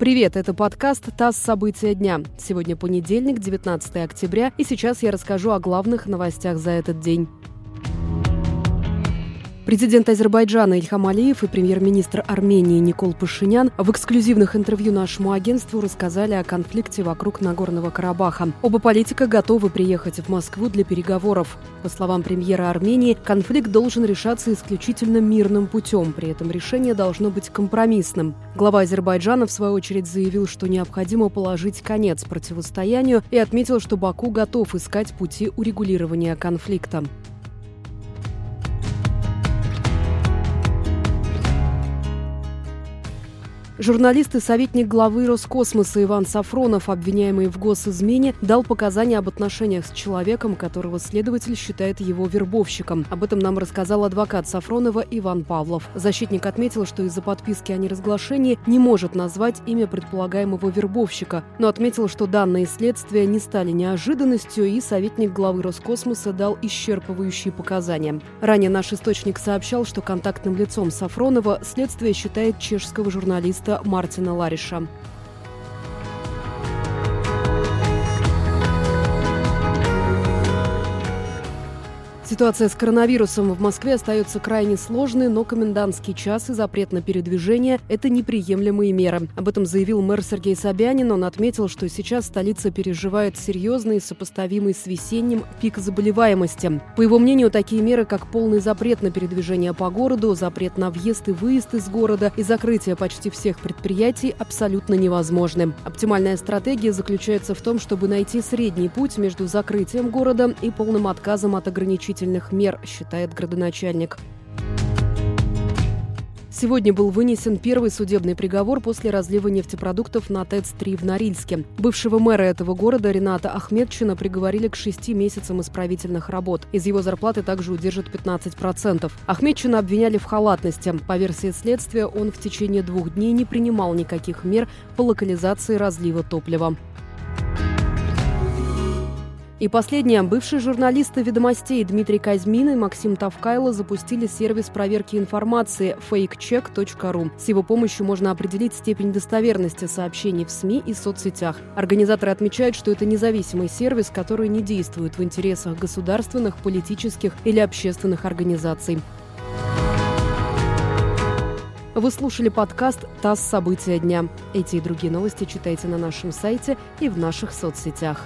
Привет, это подкаст «ТАСС. События дня». Сегодня понедельник, 19 октября, и сейчас я расскажу о главных новостях за этот день. Президент Азербайджана Ильхам Алиев и премьер-министр Армении Никол Пашинян в эксклюзивных интервью нашему агентству рассказали о конфликте вокруг Нагорного Карабаха. Оба политика готовы приехать в Москву для переговоров. По словам премьера Армении, конфликт должен решаться исключительно мирным путем, при этом решение должно быть компромиссным. Глава Азербайджана, в свою очередь, заявил, что необходимо положить конец противостоянию и отметил, что Баку готов искать пути урегулирования конфликта. Журналист и советник главы Роскосмоса Иван Сафронов, обвиняемый в госизмене, дал показания об отношениях с человеком, которого следователь считает его вербовщиком. Об этом нам рассказал адвокат Сафронова Иван Павлов. Защитник отметил, что из-за подписки о неразглашении не может назвать имя предполагаемого вербовщика, но отметил, что данные следствия не стали неожиданностью, и советник главы Роскосмоса дал исчерпывающие показания. Ранее наш источник сообщал, что контактным лицом Сафронова следствие считает чешского журналиста журналиста Мартина Лариша. Ситуация с коронавирусом в Москве остается крайне сложной, но комендантский час и запрет на передвижение – это неприемлемые меры. Об этом заявил мэр Сергей Собянин. Он отметил, что сейчас столица переживает серьезный, сопоставимый с весенним пик заболеваемости. По его мнению, такие меры, как полный запрет на передвижение по городу, запрет на въезд и выезд из города и закрытие почти всех предприятий абсолютно невозможны. Оптимальная стратегия заключается в том, чтобы найти средний путь между закрытием города и полным отказом от ограничительных ограничительных мер, считает градоначальник. Сегодня был вынесен первый судебный приговор после разлива нефтепродуктов на ТЭЦ-3 в Норильске. Бывшего мэра этого города Рената Ахмедчина приговорили к шести месяцам исправительных работ. Из его зарплаты также удержат 15%. Ахмедчина обвиняли в халатности. По версии следствия, он в течение двух дней не принимал никаких мер по локализации разлива топлива. И последнее. Бывшие журналисты «Ведомостей» Дмитрий Казьмин и Максим Тавкайло запустили сервис проверки информации fakecheck.ru. С его помощью можно определить степень достоверности сообщений в СМИ и соцсетях. Организаторы отмечают, что это независимый сервис, который не действует в интересах государственных, политических или общественных организаций. Вы слушали подкаст «ТАСС. События дня». Эти и другие новости читайте на нашем сайте и в наших соцсетях.